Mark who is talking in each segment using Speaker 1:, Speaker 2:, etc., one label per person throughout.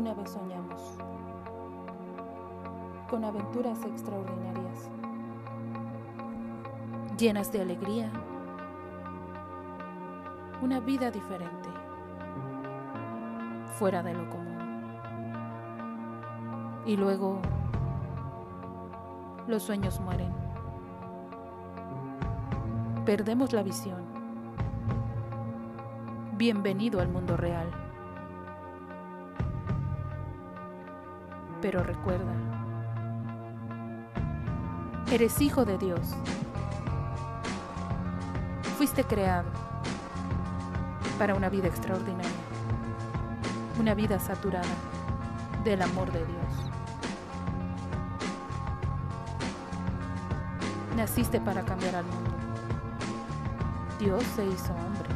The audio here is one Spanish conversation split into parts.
Speaker 1: alguna vez soñamos con aventuras extraordinarias, llenas de alegría, una vida diferente, fuera de lo común. Y luego los sueños mueren. Perdemos la visión. Bienvenido al mundo real. Pero recuerda, eres hijo de Dios. Fuiste creado para una vida extraordinaria, una vida saturada del amor de Dios. Naciste para cambiar al mundo. Dios se hizo hombre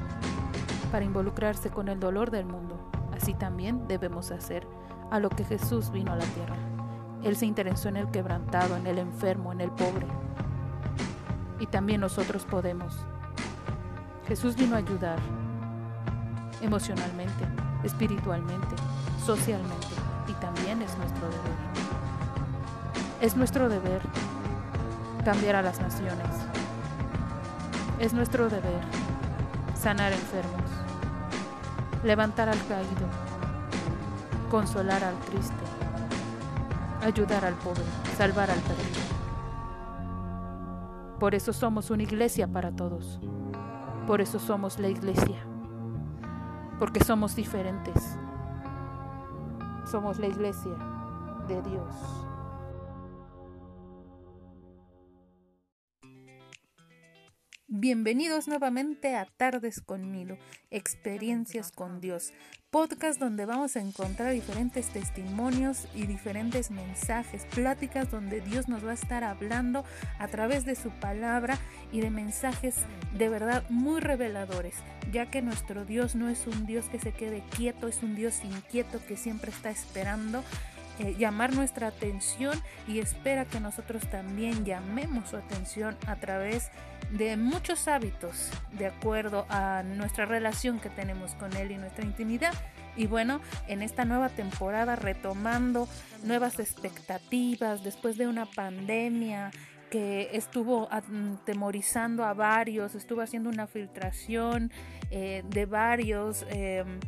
Speaker 1: para involucrarse con el dolor del mundo. Así también debemos hacer a lo que Jesús vino a la tierra. Él se interesó en el quebrantado, en el enfermo, en el pobre. Y también nosotros podemos. Jesús vino a ayudar emocionalmente, espiritualmente, socialmente y también es nuestro deber. Es nuestro deber cambiar a las naciones. Es nuestro deber sanar enfermos, levantar al caído, consolar al triste, ayudar al pobre, salvar al perdido. Por eso somos una iglesia para todos. Por eso somos la iglesia. Porque somos diferentes. Somos la iglesia de Dios. Bienvenidos nuevamente a Tardes con Milo, Experiencias con Dios, podcast donde vamos a encontrar diferentes testimonios y diferentes mensajes, pláticas donde Dios nos va a estar hablando a través de su palabra y de mensajes de verdad muy reveladores, ya que nuestro Dios no es un Dios que se quede quieto, es un Dios inquieto que siempre está esperando eh, llamar nuestra atención y espera que nosotros también llamemos su atención a través de muchos hábitos de acuerdo a nuestra relación que tenemos con Él y nuestra intimidad. Y bueno, en esta nueva temporada retomando nuevas expectativas después de una pandemia que estuvo atemorizando a varios, estuvo haciendo una filtración eh, de varios, em,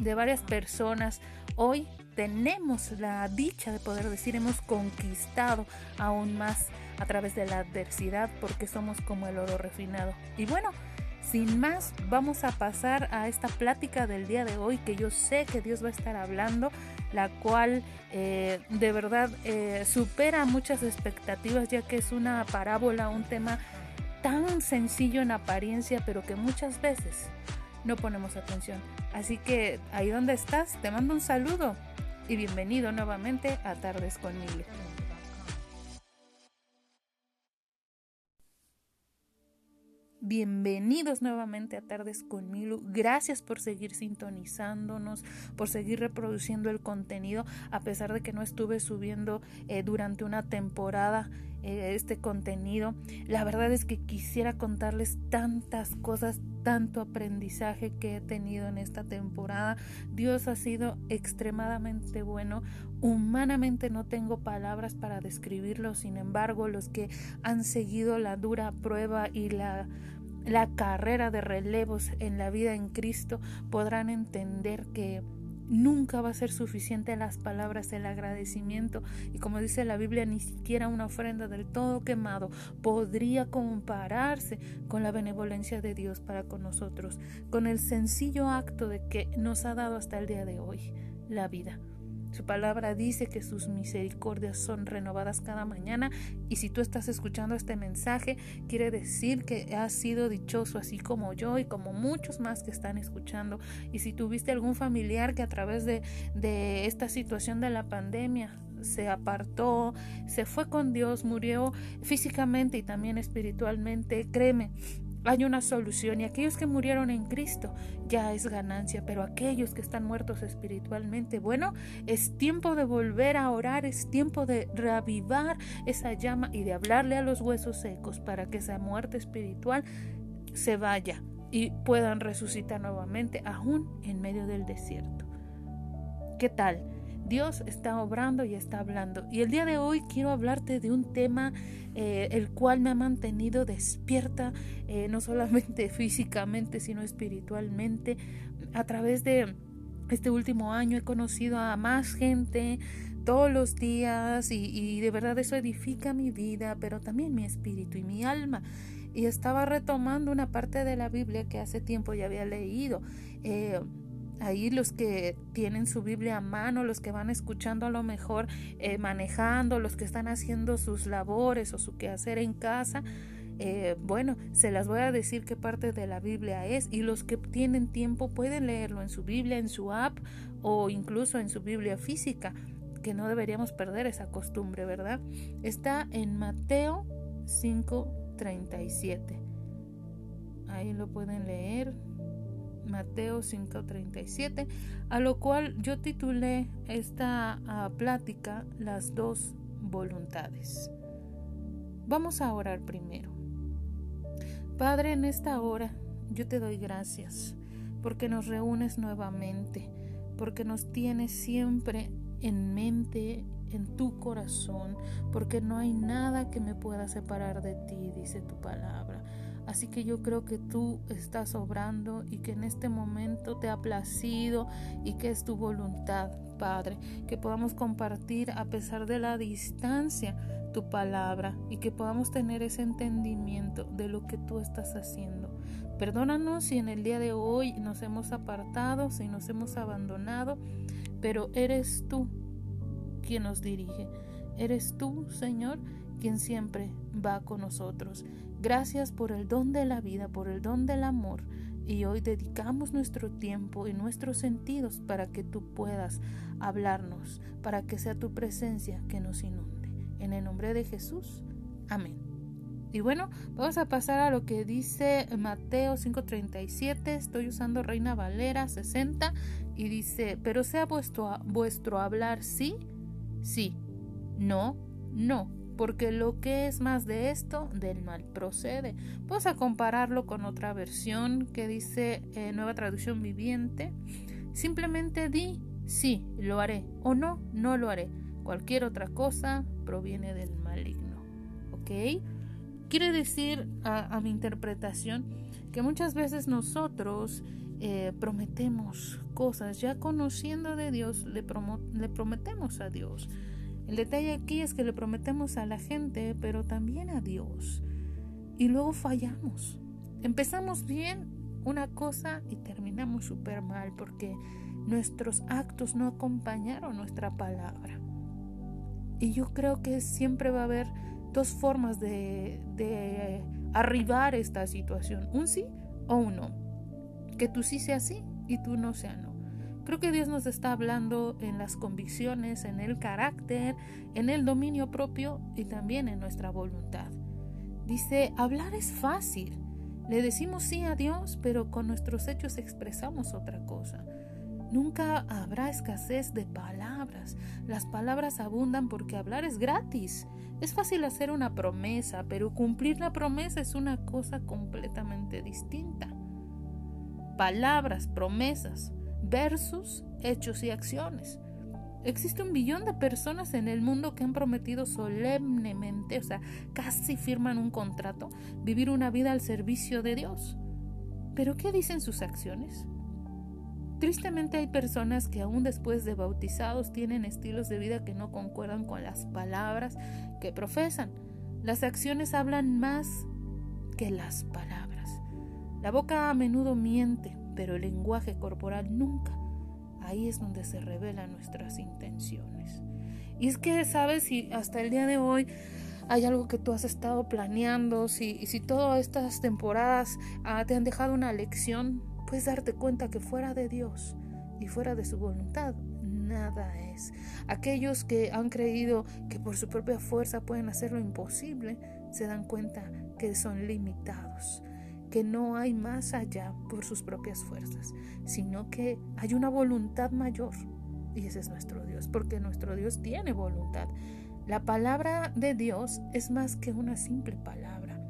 Speaker 1: de varias personas. Hoy tenemos la dicha de poder decir hemos conquistado aún más a través de la adversidad porque somos como el oro refinado. Y bueno, sin más, vamos a pasar a esta plática del día de hoy que yo sé que Dios va a estar hablando, la cual eh, de verdad eh, supera muchas expectativas ya que es una parábola, un tema tan sencillo en apariencia, pero que muchas veces no ponemos atención. Así que ahí donde estás, te mando un saludo y bienvenido nuevamente a Tardes con Milo. Bienvenidos nuevamente a Tardes con Milu. Gracias por seguir sintonizándonos, por seguir reproduciendo el contenido, a pesar de que no estuve subiendo eh, durante una temporada eh, este contenido. La verdad es que quisiera contarles tantas cosas, tanto aprendizaje que he tenido en esta temporada. Dios ha sido extremadamente bueno. Humanamente no tengo palabras para describirlo, sin embargo, los que han seguido la dura prueba y la la carrera de relevos en la vida en Cristo podrán entender que Nunca va a ser suficiente las palabras, el agradecimiento y como dice la Biblia, ni siquiera una ofrenda del todo quemado podría compararse con la benevolencia de Dios para con nosotros, con el sencillo acto de que nos ha dado hasta el día de hoy la vida. Su palabra dice que sus misericordias son renovadas cada mañana y si tú estás escuchando este mensaje, quiere decir que has sido dichoso así como yo y como muchos más que están escuchando. Y si tuviste algún familiar que a través de, de esta situación de la pandemia se apartó, se fue con Dios, murió físicamente y también espiritualmente, créeme, hay una solución y aquellos que murieron en Cristo ya es ganancia, pero aquellos que están muertos espiritualmente, bueno, es tiempo de volver a orar, es tiempo de reavivar esa llama y de hablarle a los huesos secos para que esa muerte espiritual se vaya y puedan resucitar nuevamente aún en medio del desierto. ¿Qué tal? Dios está obrando y está hablando. Y el día de hoy quiero hablarte de un tema eh, el cual me ha mantenido despierta, eh, no solamente físicamente, sino espiritualmente. A través de este último año he conocido a más gente todos los días y, de verdad eso edifica mi vida, pero también mi espíritu y mi alma y estaba retomando una parte de la Biblia que hace tiempo ya había leído. Eh, ahí los que tienen su Biblia a mano, los que van escuchando a lo mejor eh, manejando, los que están haciendo sus labores o su quehacer en casa, eh, bueno, se las voy a decir qué parte de la Biblia es y los que tienen tiempo pueden leerlo en su Biblia, en su app o incluso en su Biblia física, que no deberíamos perder esa costumbre, ¿verdad? Está en Mateo 5:37. Ahí lo pueden leer. Mateo 5:37, a lo cual yo titulé esta ah, plática Las dos voluntades. Vamos a orar primero. Padre, en esta hora yo te doy gracias porque nos reúnes nuevamente, porque nos tienes siempre en mente, en tu corazón, porque no hay nada que me pueda separar de ti, dice tu palabra. Así que yo creo que tú estás obrando y que en este momento te ha placido y que es tu voluntad, Padre, que podamos compartir a pesar de la distancia tu palabra y que podamos tener ese entendimiento de lo que tú estás haciendo. Perdónanos si en el día de hoy nos hemos apartado, si nos hemos abandonado, pero eres tú quien nos dirige. Eres tú, Señor, quien siempre va con nosotros. Gracias por el don de la vida, por el don del amor. Y hoy dedicamos nuestro tiempo y nuestros sentidos para que tú puedas hablarnos, para que sea tu presencia que nos inunde. En el nombre de Jesús. Amén. Y bueno, vamos a pasar a lo que dice Mateo 5:37. Estoy usando Reina Valera 60 y dice, pero sea vuestro, vuestro hablar sí, sí, no, no porque lo que es más de esto, del mal procede. Vamos a compararlo con otra versión que dice eh, Nueva Traducción Viviente. Simplemente di sí, lo haré o no, no lo haré. Cualquier otra cosa proviene del maligno. ¿Ok? Quiere decir a, mi interpretación que muchas veces nosotros eh, prometemos cosas, ya conociendo de Dios, le, le prometemos a Dios el detalle aquí es que le prometemos a la gente, pero también a Dios. Y luego fallamos. Empezamos bien una cosa y terminamos súper mal porque nuestros actos no acompañaron nuestra palabra. Y yo creo que siempre va a haber dos formas de, de arribar esta situación, un sí o un no. Que tú sí sea sí y tú no sea no. Creo que Dios nos está hablando en las convicciones, en el carácter, en el dominio propio y también en nuestra voluntad. Dice, hablar es fácil. Le decimos sí a Dios, pero con nuestros hechos expresamos otra cosa. Nunca habrá escasez de palabras. Las palabras abundan porque hablar es gratis. Es fácil hacer una promesa, pero cumplir la promesa es una cosa completamente distinta. Palabras, promesas, versus hechos y acciones. Existe un billón de personas en el mundo que han prometido solemnemente, o sea, casi firman un contrato, vivir una vida al servicio de Dios. Pero ¿qué dicen sus acciones? Tristemente hay personas que aún después de bautizados tienen estilos de vida que no concuerdan con las palabras que profesan. Las acciones hablan más que las palabras. La boca a menudo miente, pero el lenguaje corporal nunca. Ahí es donde se revelan nuestras intenciones. Y es que, ¿sabes? Si hasta el día de hoy hay algo que tú has estado planeando, si, si todas estas temporadas ah, te han dejado una lección, puedes darte cuenta que fuera de Dios y fuera de su voluntad, nada es. Aquellos que han creído que por su propia fuerza pueden hacer lo imposible, se dan cuenta que son limitados que no hay más allá por sus propias fuerzas, sino que hay una voluntad mayor. Y ese es nuestro Dios, porque nuestro Dios tiene voluntad. La palabra de Dios es más que una simple palabra.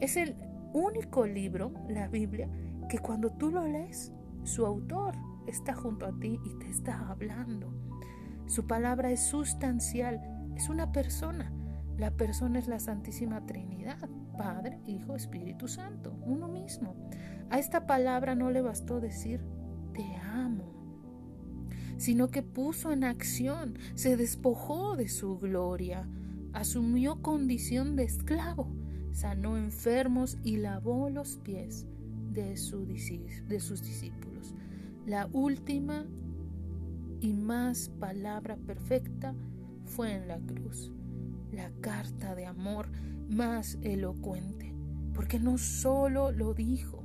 Speaker 1: Es el único libro, la Biblia, que cuando tú lo lees, su autor está junto a ti y te está hablando. Su palabra es sustancial, es una persona. La persona es la Santísima Trinidad, Padre, Hijo, Espíritu Santo, uno mismo. A esta palabra no le bastó decir te amo, sino que puso en acción, se despojó de su gloria, asumió condición de esclavo, sanó enfermos y lavó los pies de, sus discípulos. La última y más palabra perfecta fue en la cruz, la carta de amor más elocuente, porque no solo lo dijo,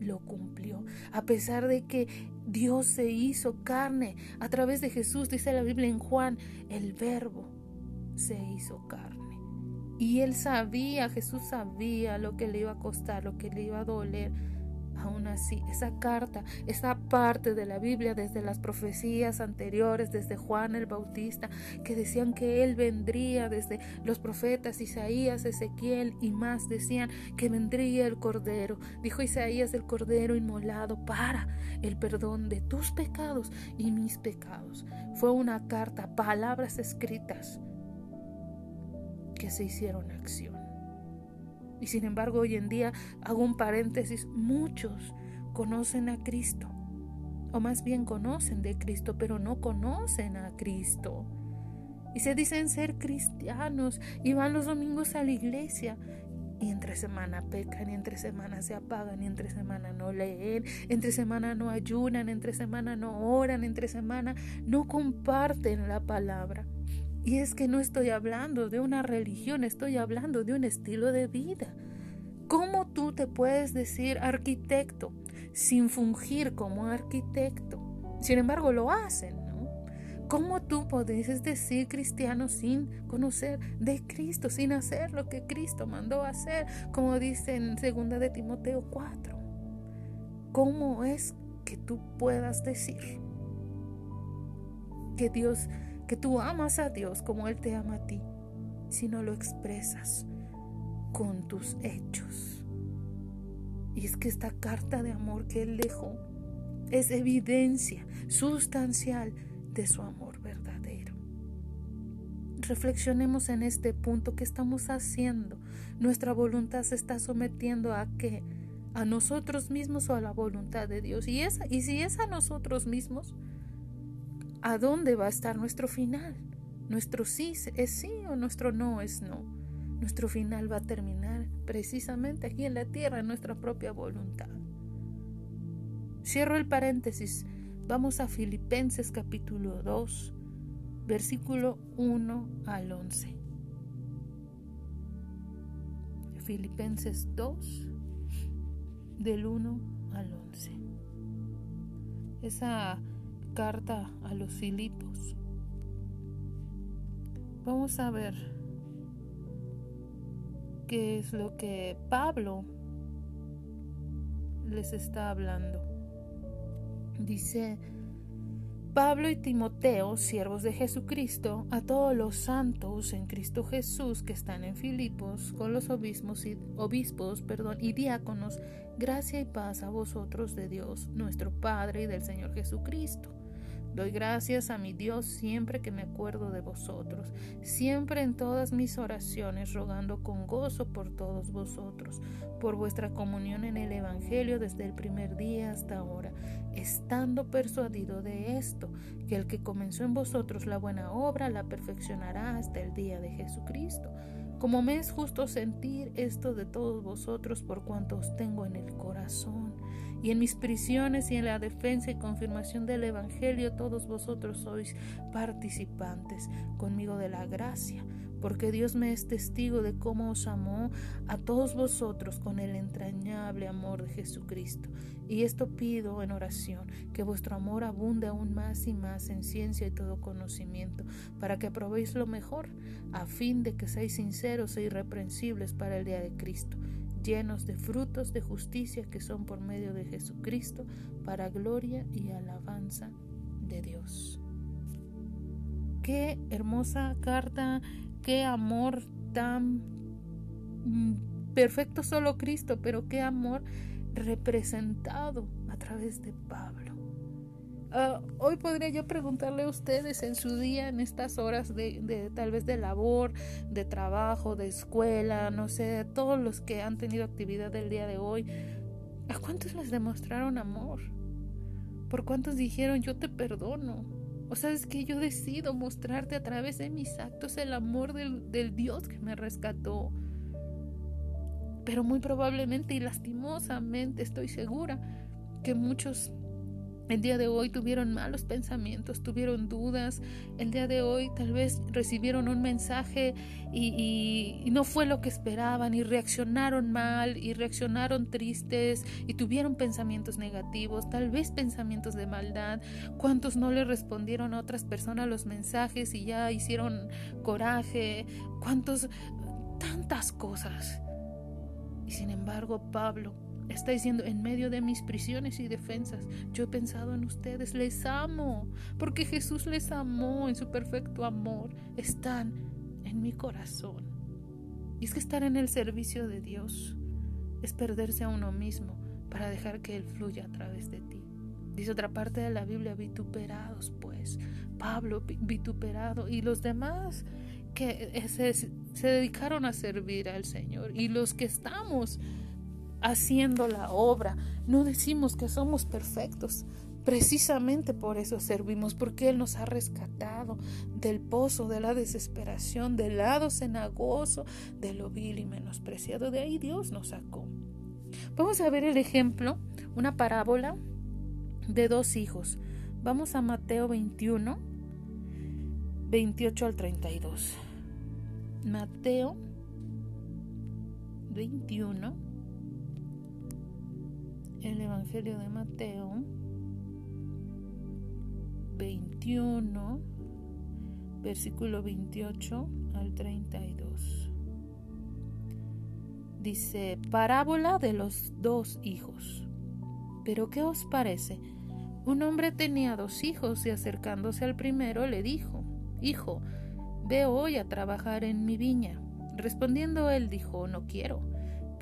Speaker 1: lo cumplió, a pesar de que Dios se hizo carne a través de Jesús, dice la Biblia en Juan, el verbo se hizo carne. Y él sabía, Jesús sabía lo que le iba a costar, lo que le iba a doler. Aún así, esa carta, esa parte de la Biblia desde las profecías anteriores, desde Juan el Bautista, que decían que Él vendría, desde los profetas Isaías, Ezequiel y más, decían que vendría el Cordero. Dijo Isaías el Cordero inmolado para el perdón de tus pecados y mis pecados. Fue una carta, palabras escritas que se hicieron acción. Y sin embargo, hoy en día, hago un paréntesis, muchos conocen a Cristo, o más bien conocen de Cristo, pero no conocen a Cristo. Y se dicen ser cristianos y van los domingos a la iglesia. Y entre semana pecan, y entre semana se apagan, y entre semana no leen, entre semana no ayunan, entre semana no oran, entre semana no comparten la palabra. Y es que no estoy hablando de una religión, estoy hablando de un estilo de vida. ¿Cómo tú te puedes decir arquitecto sin fungir como arquitecto? Sin embargo, lo hacen, ¿no? ¿Cómo tú puedes decir cristiano sin conocer de Cristo, sin hacer lo que Cristo mandó hacer, como dice en 2 de Timoteo 4? ¿Cómo es que tú puedas decir que Dios que tú amas a Dios como Él te ama a ti, si no lo expresas con tus hechos. Y es que esta carta de amor que Él dejó es evidencia sustancial de su amor verdadero. Reflexionemos en este punto que estamos haciendo. Nuestra voluntad se está sometiendo a qué? A nosotros mismos o a la voluntad de Dios. Y, esa, y si es a nosotros mismos, ¿A dónde va a estar nuestro final? Nuestro sí es sí o nuestro no es no. Nuestro final va a terminar precisamente aquí en la tierra, en nuestra propia voluntad. Cierro el paréntesis. Vamos a Filipenses capítulo 2, versículo 1 al 11. Filipenses 2, del 1 al 11. Esa carta a los Filipos. Vamos a ver qué es lo que Pablo les está hablando. Dice Pablo y Timoteo, siervos de Jesucristo, a todos los santos en Cristo Jesús que están en Filipos, con los obispos y, obispos, perdón, y diáconos, gracia y paz a vosotros de Dios, nuestro Padre y del Señor Jesucristo. Doy gracias a mi Dios siempre que me acuerdo de vosotros, siempre en todas mis oraciones, rogando con gozo por todos vosotros, por vuestra comunión en el Evangelio desde el primer día hasta ahora, estando persuadido de esto, que el que comenzó en vosotros la buena obra la perfeccionará hasta el día de Jesucristo. Como me es justo sentir esto de todos vosotros por cuanto os tengo en el corazón y en mis prisiones y en la defensa y confirmación del Evangelio todos vosotros sois participantes conmigo de la gracia, porque Dios me es testigo de cómo os amó a todos vosotros con el entrañable amor de Jesucristo. Y esto pido en oración, que vuestro amor abunde aún más y más en ciencia y todo conocimiento, para que probéis lo mejor, a fin de que seáis sinceros e irreprensibles para el día de Cristo llenos de frutos de justicia que son por medio de Jesucristo, para gloria y alabanza de Dios. Qué hermosa carta, qué amor tan mm, perfecto solo Cristo, pero qué amor representado a través de Pablo. Ah, hoy podría yo preguntarle a ustedes en su día, en estas horas de, tal vez de labor, de trabajo, de escuela, no sé, todos los que han tenido actividad del día de hoy, ¿a cuántos les demostraron amor? ¿Por cuántos dijeron yo te perdono? O sea, es que yo decido mostrarte a través de mis actos el amor del Dios que me rescató. Pero muy probablemente y lastimosamente estoy segura que muchos el día de hoy tuvieron malos pensamientos, tuvieron dudas. El día de hoy tal vez recibieron un mensaje y, no fue lo que esperaban y reaccionaron mal y reaccionaron tristes y tuvieron pensamientos negativos, tal vez pensamientos de maldad. ¿Cuántos no le respondieron a otras personas los mensajes y ya hicieron coraje? ¿Cuántos? Tantas cosas. Y sin embargo, Pablo Está diciendo, en medio de mis prisiones y defensas, yo he pensado en ustedes, les amo, porque Jesús les amó en su perfecto amor, están en mi corazón. Y es que estar en el servicio de Dios es perderse a uno mismo para dejar que Él fluya a través de ti. Dice otra parte de la Biblia, vituperados pues, Pablo vituperado y los demás que se, se dedicaron a servir al Señor y los que estamos haciendo la obra. No decimos que somos perfectos. Precisamente por eso servimos, porque Él nos ha rescatado del pozo, de la desesperación, del lado cenagoso, de lo vil y menospreciado. De ahí Dios nos sacó. Vamos a ver el ejemplo, una parábola de dos hijos. Vamos a Mateo 21, 28 al 32. Mateo 21, el Evangelio de Mateo 21, versículo 28 al 32. Dice, parábola de los dos hijos. Pero ¿qué os parece? Un hombre tenía dos hijos y acercándose al primero le dijo, Hijo, ve hoy a trabajar en mi viña. Respondiendo él dijo, No quiero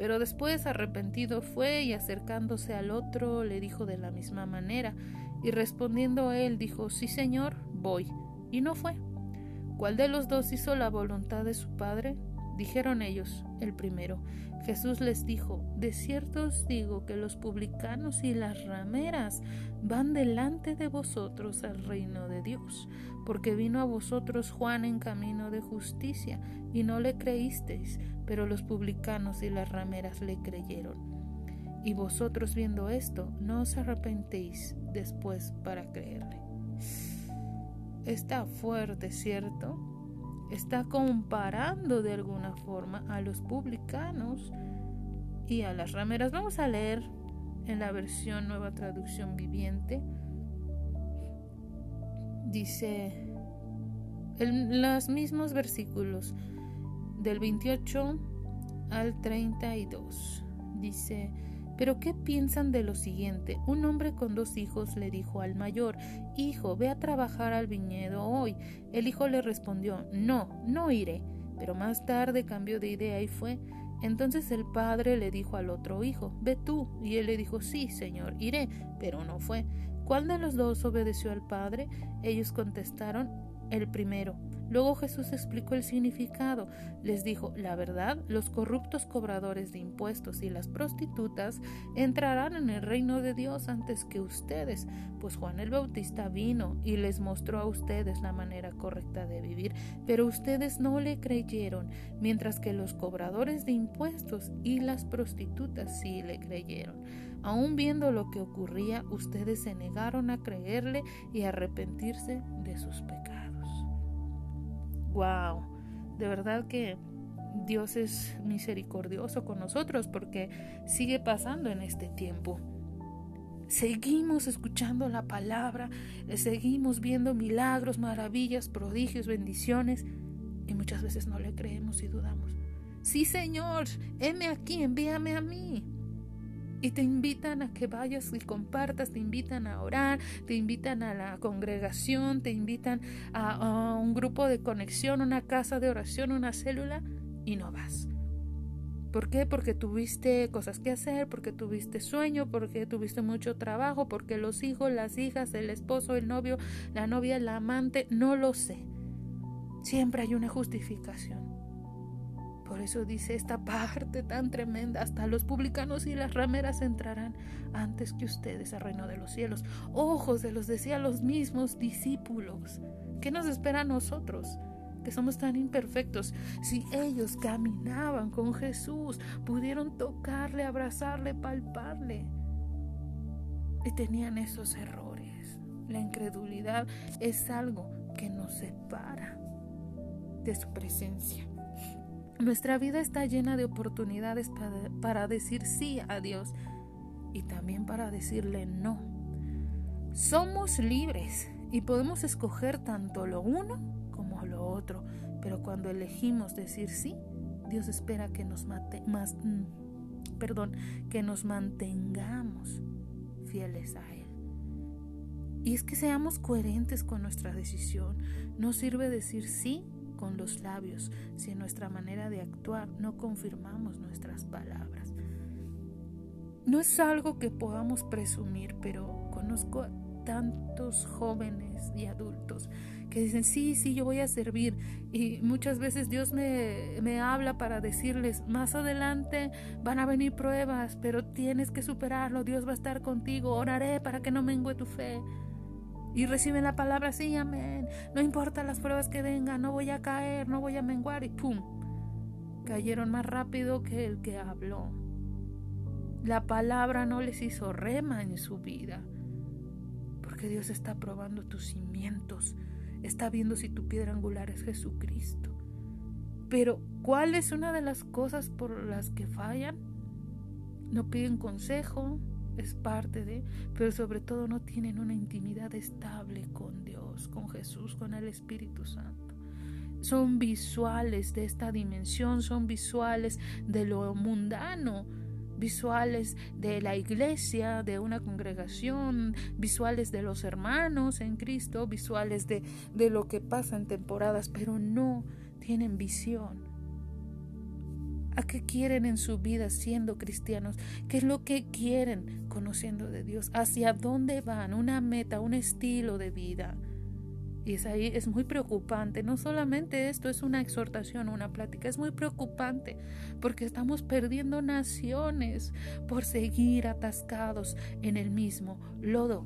Speaker 1: pero después arrepentido fue y acercándose al otro le dijo de la misma manera, y respondiendo a él dijo, Sí, señor, voy. Y no fue. ¿Cuál de los dos hizo la voluntad de su padre? Dijeron ellos, el primero. Jesús les dijo, De cierto os digo que los publicanos y las rameras van delante de vosotros al reino de Dios, porque vino a vosotros Juan en camino de justicia, y no le creísteis, pero los publicanos y las rameras le creyeron. Y vosotros viendo esto, no os arrepentéis después para creerle. Está fuerte, ¿cierto? Está comparando de alguna forma a los publicanos y a las rameras. Vamos a leer en la versión nueva traducción viviente. Dice en los mismos versículos del 28 al 32. Dice, pero ¿qué piensan de lo siguiente? Un hombre con dos hijos le dijo al mayor, Hijo, ve a trabajar al viñedo hoy. El hijo le respondió, No, no iré. Pero más tarde cambió de idea y fue. Entonces el padre le dijo al otro hijo, Ve tú. Y él le dijo, Sí, señor, iré. Pero no fue. ¿Cuál de los dos obedeció al padre? Ellos contestaron, El primero. Luego Jesús explicó el significado. Les dijo, la verdad, los corruptos cobradores de impuestos y las prostitutas entrarán en el reino de Dios antes que ustedes, pues Juan el Bautista vino y les mostró a ustedes la manera correcta de vivir, pero ustedes no le creyeron, mientras que los cobradores de impuestos y las prostitutas sí le creyeron. Aún viendo lo que ocurría, ustedes se negaron a creerle y arrepentirse de sus pecados. Wow, de verdad que Dios es misericordioso con nosotros porque sigue pasando en este tiempo. Seguimos escuchando la palabra, seguimos viendo milagros, maravillas, prodigios, bendiciones y muchas veces no le creemos y dudamos. Sí, Señor, heme aquí, envíame a mí y te invitan a que vayas y compartas, te invitan a orar, te invitan a la congregación, te invitan a, un grupo de conexión, una casa de oración, una célula y no vas. ¿Por qué? Porque tuviste cosas que hacer, porque tuviste sueño, porque tuviste mucho trabajo, porque los hijos, las hijas, el esposo, el novio, la novia, el amante, no lo sé. Siempre hay una justificación. Por eso dice esta parte tan tremenda, hasta los publicanos y las rameras entrarán antes que ustedes al reino de los cielos. Ojos de los decía los mismos discípulos. ¿Qué nos espera a nosotros? que somos tan imperfectos. Si ellos caminaban con Jesús, pudieron tocarle, abrazarle, palparle. Y tenían esos errores. La incredulidad es algo que nos separa de su presencia. Nuestra vida está llena de oportunidades para, para, decir sí a Dios y también para decirle no. Somos libres y podemos escoger tanto lo uno como lo otro, pero cuando elegimos decir sí, Dios espera que nos mate, más, mm, perdón, que nos mantengamos fieles a Él. Y es que seamos coherentes con nuestra decisión. No sirve decir sí con los labios si en nuestra manera de actuar no confirmamos nuestras palabras. No es algo que podamos presumir, pero conozco a tantos jóvenes y adultos que dicen, sí, sí, yo voy a servir. Y muchas veces Dios me, me, habla para decirles, más adelante van a venir pruebas, pero tienes que superarlo, Dios va a estar contigo, oraré para que no mengue tu fe y reciben la palabra, sí, amén. No importa las pruebas que vengan, no voy a caer, no voy a menguar y ¡pum! Cayeron más rápido que el que habló. La palabra no les hizo rema en su vida, porque Dios está probando tus cimientos, está viendo si tu piedra angular es Jesucristo. Pero, ¿cuál es una de las cosas por las que fallan? No piden consejo, es parte de, pero sobre todo no tienen una intimidad estable con Dios, con Jesús, con el Espíritu Santo. Son visuales de esta dimensión, son visuales de lo mundano, visuales de la iglesia, de una congregación, visuales de los hermanos en Cristo, visuales de, de lo que pasa en temporadas, pero no tienen visión ¿A qué quieren en su vida siendo cristianos? ¿Qué es lo que quieren conociendo de Dios? ¿Hacia dónde van? Una meta, un estilo de vida. Y es ahí, es muy preocupante. No solamente esto es una exhortación, una plática, es muy preocupante porque estamos perdiendo naciones por seguir atascados en el mismo lodo.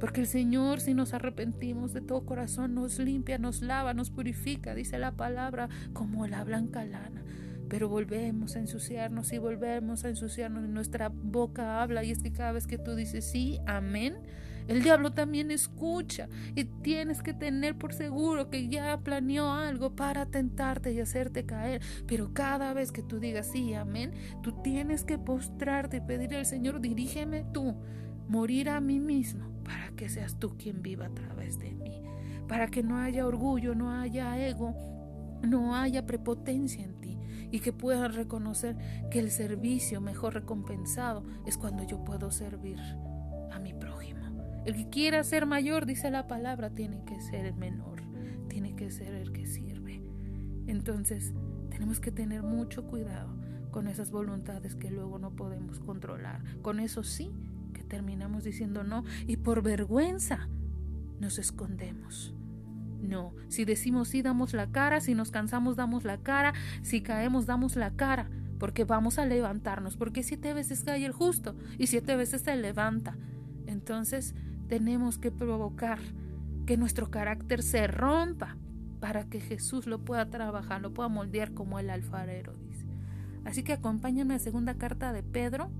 Speaker 1: Porque el Señor, si nos arrepentimos de todo corazón, nos limpia, nos lava, nos purifica, dice la palabra, como la blanca lana pero volvemos a ensuciarnos y volvemos a ensuciarnos. Nuestra boca habla y es que cada vez que tú dices sí, amén, el diablo también escucha y tienes que tener por seguro que ya planeó algo para tentarte y hacerte caer. Pero cada vez que tú digas sí, amén, tú tienes que postrarte y pedirle al Señor, dirígeme tú, morir a mí mismo para que seas tú quien viva a través de mí, para que no haya orgullo, no haya ego, no haya prepotencia en y que puedan reconocer que el servicio mejor recompensado es cuando yo puedo servir a mi prójimo. El que quiera ser mayor, dice la palabra, tiene que ser el menor, tiene que ser el que sirve. Entonces, tenemos que tener mucho cuidado con esas voluntades que luego no podemos controlar. Con eso sí que terminamos diciendo no y por vergüenza nos escondemos. No, si decimos sí, damos la cara, si nos cansamos, damos la cara, si caemos, damos la cara, porque vamos a levantarnos, porque siete veces cae el justo y siete veces se levanta. Entonces tenemos que provocar que nuestro carácter se rompa para que Jesús lo pueda trabajar, lo pueda moldear como el alfarero dice. Así que acompáñame a segunda carta de Pedro,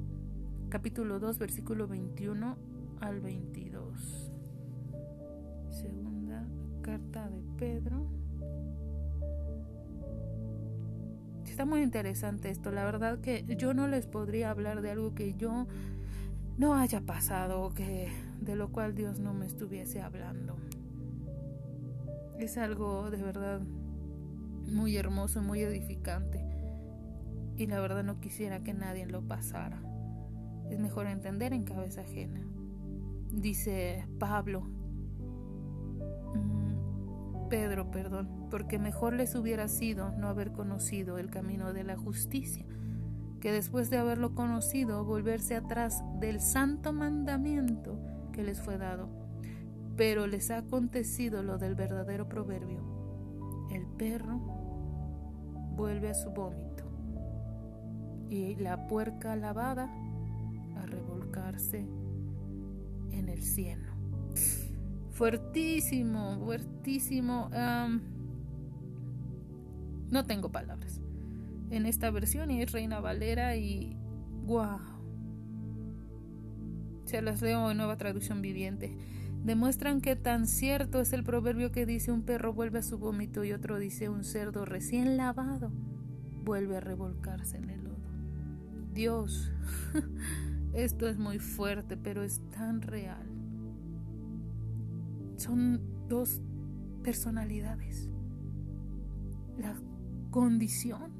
Speaker 1: capítulo 2, versículo 21 al 22 carta de Pedro. Está muy interesante esto. La verdad que yo no les podría hablar de algo que yo no haya pasado, que de lo cual Dios no me estuviese hablando. Es algo de verdad muy hermoso, muy edificante. Y la verdad no quisiera que nadie lo pasara. Es mejor entender en cabeza ajena. Dice Pablo
Speaker 2: Pedro, perdón, porque mejor les hubiera sido no haber conocido el camino de la justicia
Speaker 1: que después de haberlo conocido, volverse atrás del santo mandamiento que les fue dado. Pero les ha acontecido lo del verdadero proverbio. El perro vuelve a su vómito y la puerca lavada a revolcarse en el cieno. Fuertísimo, fuertísimo. no tengo palabras. En esta versión y es Reina Valera y wow. Se las leo en nueva traducción viviente. Demuestran que tan cierto es el proverbio que dice un perro vuelve a su vómito y otro dice un cerdo recién lavado vuelve a revolcarse en el lodo. Dios, esto es muy fuerte, pero es tan real. Son dos personalidades. La condición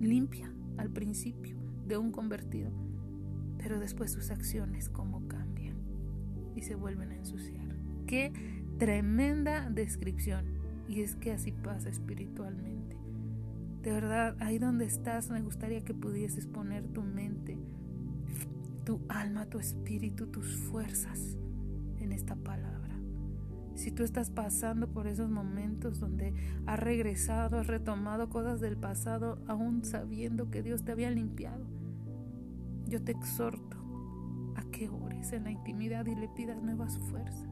Speaker 1: limpia al principio de un convertido, pero después sus acciones cómo cambian y se vuelven a ensuciar. Qué tremenda descripción. Y es que así pasa espiritualmente. De verdad, ahí donde estás, me gustaría que pudieses poner tu mente, tu alma, tu espíritu, tus fuerzas en esta palabra. Si tú estás pasando por esos momentos donde has regresado, has retomado cosas del pasado, aún sabiendo que Dios te había limpiado, yo te exhorto a que ores en la intimidad y le pidas nuevas fuerzas,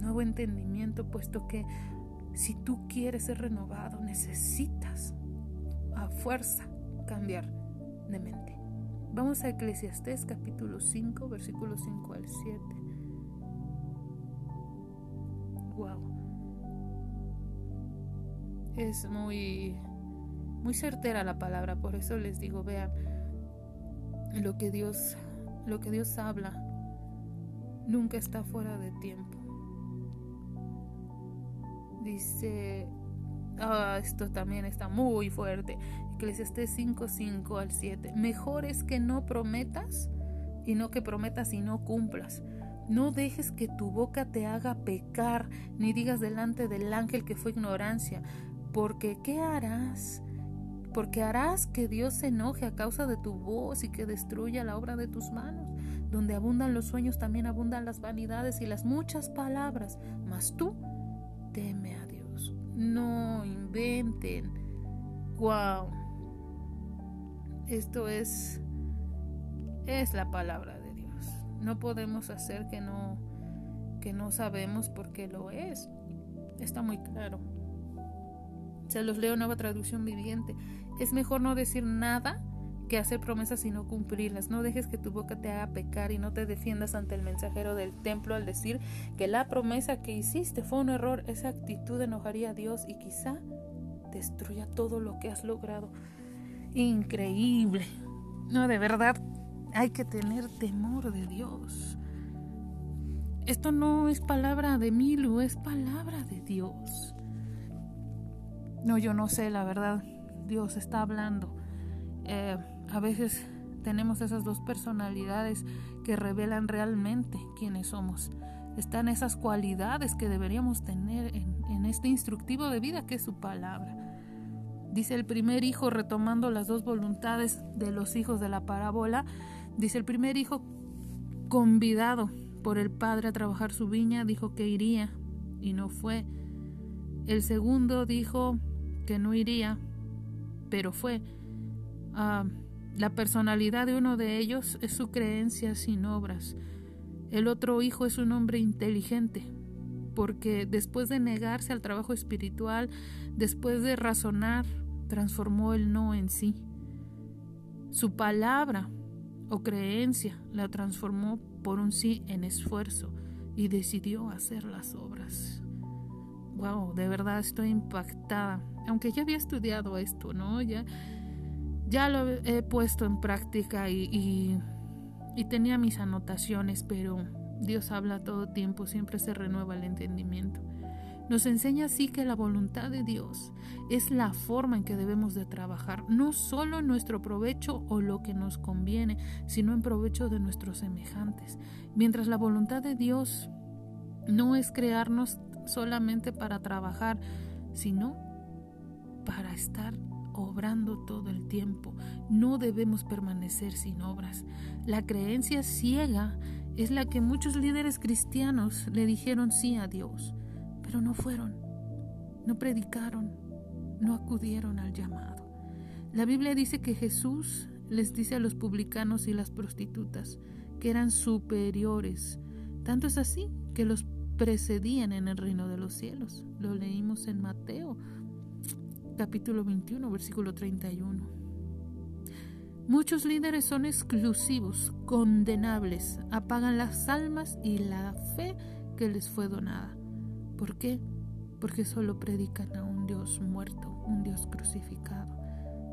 Speaker 1: nuevo entendimiento, puesto que si tú quieres ser renovado, necesitas a fuerza cambiar de mente. Vamos a Eclesiastés capítulo 5, versículos 5 al 7. Wow. Es muy muy certera la palabra, por eso les digo, vean lo que Dios lo que Dios habla nunca está fuera de tiempo. Dice, ah, esto también está muy fuerte. Eclesiastés 5, 5 al 7. Mejor es que no prometas y no que prometas y no cumplas. No dejes que tu boca te haga pecar, ni digas delante del ángel que fue ignorancia, porque ¿qué harás? Porque harás que Dios se enoje a causa de tu voz y que destruya la obra de tus manos. Donde abundan los sueños, también abundan las vanidades y las muchas palabras. Mas tú teme a Dios. No inventen. Wow. Esto es es la palabra. No podemos hacer que no que no sabemos porque lo es. Está muy claro. Se los leo nueva traducción viviente. Es mejor no decir nada que hacer promesas y no cumplirlas. No dejes que tu boca te haga pecar y no te defiendas ante el mensajero del templo al decir que la promesa que hiciste fue un error. Esa actitud enojaría a Dios y quizá destruya todo lo que has logrado. Increíble. No, de verdad, hay que tener temor de Dios. Esto no es palabra de Milu, es palabra de Dios. No, yo no sé, la verdad. Dios está hablando. Eh, a veces tenemos esas dos personalidades que revelan realmente quiénes somos. Están esas cualidades que deberíamos tener en, en este instructivo de vida que es su palabra. Dice el primer hijo, retomando las dos voluntades de los hijos de la parábola, dice el primer hijo, convidado por el padre a trabajar su viña, dijo que iría y no fue. El segundo dijo que no iría, pero fue. Ah, la personalidad de uno de ellos es su creencia sin obras. El otro hijo es un hombre inteligente, porque después de negarse al trabajo espiritual, después de razonar, transformó el no en sí. Su palabra o creencia la transformó por un sí en esfuerzo y decidió hacer las obras. Wow, de verdad estoy impactada. Aunque ya había estudiado esto, ¿no? Ya ya lo he puesto en práctica y, tenía mis anotaciones, pero Dios habla todo tiempo, siempre se renueva el entendimiento. Nos enseña así que la voluntad de Dios es la forma en que debemos de trabajar, no solo en nuestro provecho o lo que nos conviene, sino en provecho de nuestros semejantes. Mientras la voluntad de Dios no es crearnos solamente para trabajar, sino para estar obrando todo el tiempo. No debemos permanecer sin obras. La creencia ciega es la que muchos líderes cristianos le dijeron sí a Dios, pero no fueron, no predicaron, no acudieron al llamado. La Biblia dice que Jesús les dice a los publicanos y las prostitutas que eran superiores. Tanto es así que los precedían en el reino de los cielos. Lo leímos en Mateo capítulo 21, versículo 31. Muchos líderes son exclusivos, condenables, apagan las almas y la fe que les fue donada. ¿Por qué? Porque solo predican a un Dios muerto, un Dios crucificado,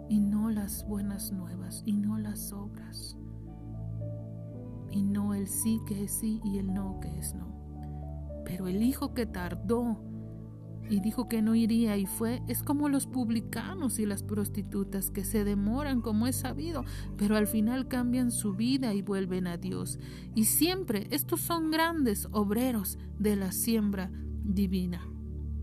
Speaker 1: y no las buenas nuevas, y no las obras, y no el sí que es sí y el no que es no. Pero el hijo que tardó y dijo que no iría y fue, es como los publicanos y las prostitutas que se demoran como es sabido, pero al final cambian su vida y vuelven a Dios. Y siempre estos son grandes obreros de la siembra divina.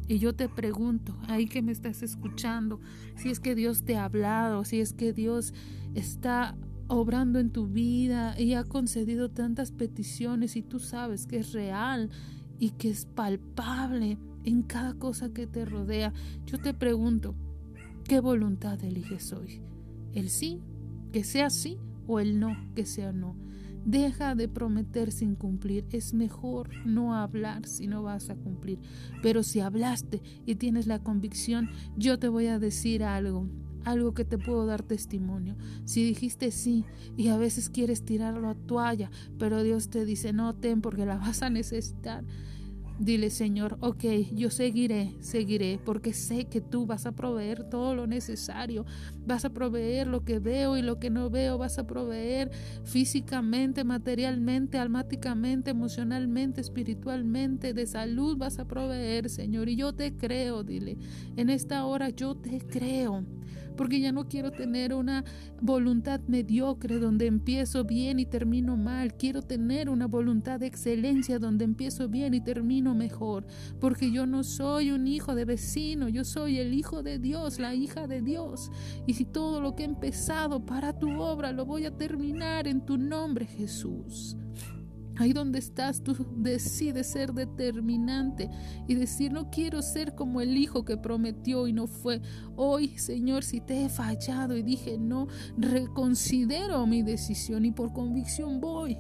Speaker 1: Y yo te pregunto, ahí que me estás escuchando, si es que Dios te ha hablado, si es que Dios está obrando en tu vida y ha concedido tantas peticiones y tú sabes que es real y que es palpable en cada cosa que te rodea. Yo te pregunto, ¿qué voluntad eliges hoy? ¿El sí, que sea sí, o el no, que sea no? Deja de prometer sin cumplir. Es mejor no hablar si no vas a cumplir. Pero si hablaste y tienes la convicción, yo te voy a decir algo algo que te puedo dar testimonio. Si dijiste sí y a veces quieres tirarlo a toalla, pero Dios te dice no ten porque la vas a necesitar. Dile, Señor, ok, yo seguiré, seguiré, porque sé que tú vas a proveer todo lo necesario, vas a proveer lo que veo y lo que no veo, vas a proveer físicamente, materialmente, almáticamente, emocionalmente, espiritualmente, de salud, vas a proveer, Señor, y yo te creo, dile, en esta hora yo te creo porque ya no quiero tener una voluntad mediocre donde empiezo bien y termino mal. Quiero tener una voluntad de excelencia donde empiezo bien y termino mejor, porque yo no soy un hijo de vecino, yo soy el hijo de Dios, la hija de Dios. Y si todo lo que he empezado para tu obra lo voy a terminar en tu nombre, Jesús. Ahí donde estás, tú decides ser determinante y decir, no quiero ser como el hijo que prometió y no fue. Hoy, Señor, si te he fallado y dije, no, reconsidero mi decisión y por convicción voy.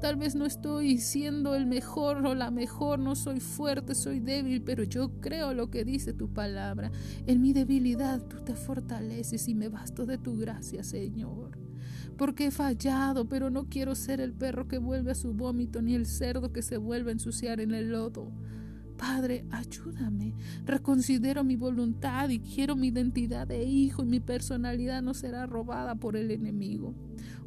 Speaker 1: Tal vez no estoy siendo el mejor o la mejor, no soy fuerte, soy débil, pero yo creo lo que dice tu palabra. En mi debilidad tú te fortaleces y me basto de tu gracia, Señor porque he fallado, pero no quiero ser el perro que vuelve a su vómito ni el cerdo que se vuelve a ensuciar en el lodo. Padre, ayúdame. Reconsidero mi voluntad y quiero mi identidad de hijo y mi personalidad no será robada por el enemigo.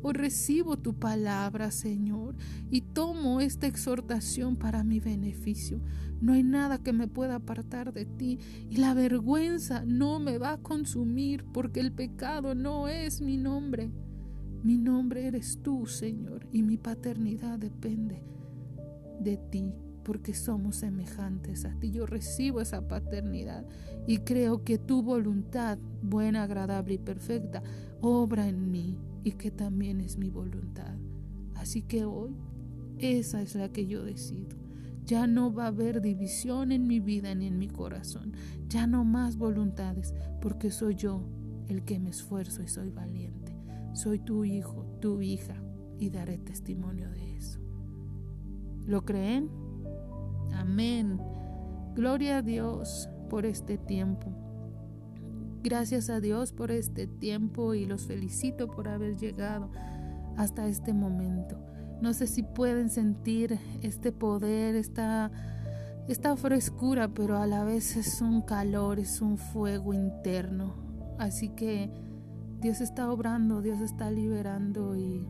Speaker 1: Hoy recibo tu palabra, Señor, y tomo esta exhortación para mi beneficio. No hay nada que me pueda apartar de ti y la vergüenza no me va a consumir porque el pecado no es mi nombre. Mi nombre eres tú, Señor, y mi paternidad depende de ti, porque somos semejantes a ti. Yo recibo esa paternidad y creo que tu voluntad, buena, agradable y perfecta, obra en mí y que también es mi voluntad. Así que hoy, esa es la que yo decido. Ya no va a haber división en mi vida ni en mi corazón. Ya no más voluntades, porque soy yo el que me esfuerzo y soy valiente. Soy tu hijo, tu hija, y daré testimonio de eso. ¿Lo creen? Amén. Gloria a Dios por este tiempo. Gracias a Dios por este tiempo y los felicito por haber llegado hasta este momento. No sé si pueden sentir este poder, esta, esta frescura, pero a la vez es un calor, es un fuego interno. Así que Dios está obrando, Dios está liberando y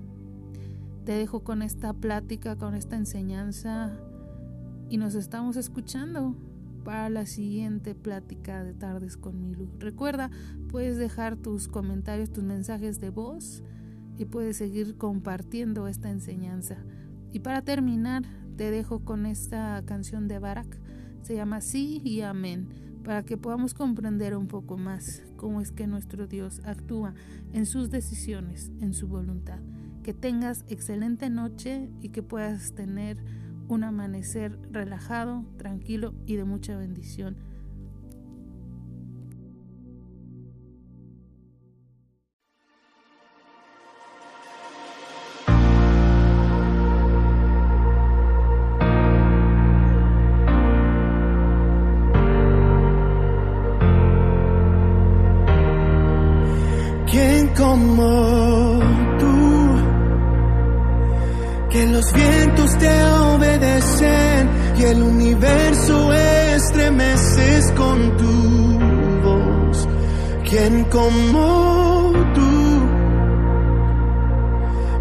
Speaker 1: te dejo con esta plática, con esta enseñanza y nos estamos escuchando para la siguiente plática de tardes con Milu. Recuerda, puedes dejar tus comentarios, tus mensajes de voz y puedes seguir compartiendo esta enseñanza. Y para terminar, te dejo con esta canción de Barak, se llama Sí y Amén, para que podamos comprender un poco más cómo es que nuestro Dios actúa en sus decisiones, en su voluntad. Que tengas excelente noche y que puedas tener un amanecer relajado, tranquilo y de mucha bendición.
Speaker 2: con tu voz. ¿Quién como tú?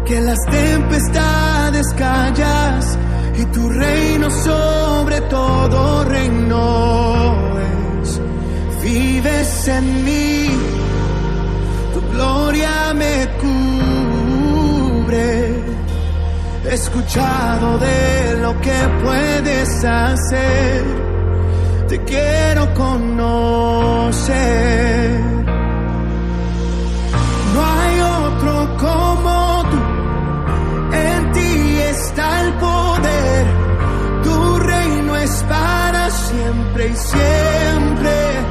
Speaker 2: Que las tempestades callas y tu reino sobre todo reino es. Vives en mí, tu gloria me cubre. He escuchado de lo que puedes hacer te quiero conocer. No hay otro como tú, en ti está el poder, tu reino es para siempre y siempre.